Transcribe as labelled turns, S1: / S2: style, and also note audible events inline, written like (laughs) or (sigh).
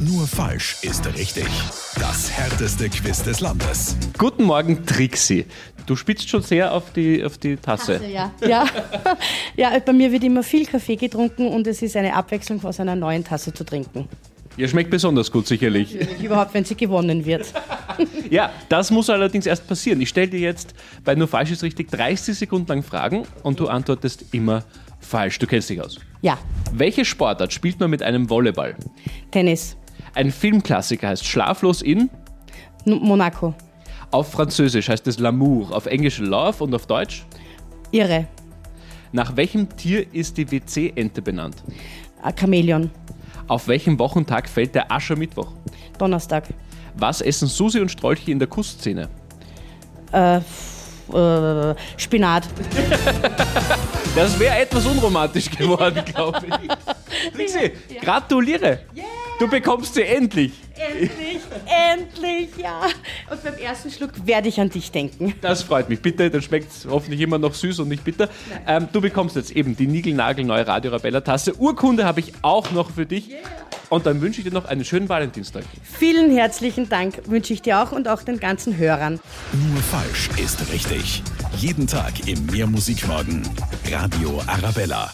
S1: Nur falsch ist richtig. Das härteste Quiz des Landes.
S2: Guten Morgen, Trixie. Du spitzt schon sehr auf die, auf die Tasse.
S3: Tasse, ja. Ja. (laughs) ja, bei mir wird immer viel Kaffee getrunken und es ist eine Abwechslung aus einer neuen Tasse zu trinken.
S2: Ihr schmeckt besonders gut, sicherlich.
S3: Überhaupt, wenn sie gewonnen wird. (laughs)
S2: Ja, das muss allerdings erst passieren. Ich stelle dir jetzt bei Nur falsch ist richtig 30 Sekunden lang Fragen und du antwortest immer falsch. Du kennst dich aus.
S3: Ja,
S2: Welche Sportart spielt man mit einem Volleyball?
S3: Tennis,
S2: Ein Filmklassiker heißt Schlaflos in.
S3: Monaco,
S2: Auf Französisch heißt es L'amour, auf Englisch Love und auf Deutsch.
S3: Irre,
S2: Nach welchem Tier ist die WC-Ente benannt?
S3: äh, Chamäleon,
S2: Auf welchem Wochentag fällt der Aschermittwoch?
S3: Donnerstag,
S2: Was essen Susi und Strolchi in der Kussszene?
S3: äh, Spinat,
S2: Das wäre etwas unromantisch geworden, glaube ich. (laughs) Trixie, gratuliere! Du bekommst sie endlich!
S3: Endlich, endlich, ja. Und beim ersten Schluck werde ich an dich denken.
S2: Das freut mich. Bitte, dann schmeckt es hoffentlich immer noch süß und nicht bitter. Ähm, du bekommst jetzt eben die Nigelnagelneue Radio Arabella Tasse. Urkunde habe ich auch noch für dich. Und dann wünsche ich dir noch einen schönen Valentinstag.
S3: Vielen herzlichen Dank wünsche ich dir auch und auch den ganzen Hörern.
S1: Nur falsch ist richtig. Jeden Tag im Mehrmusikmorgen. Radio Arabella.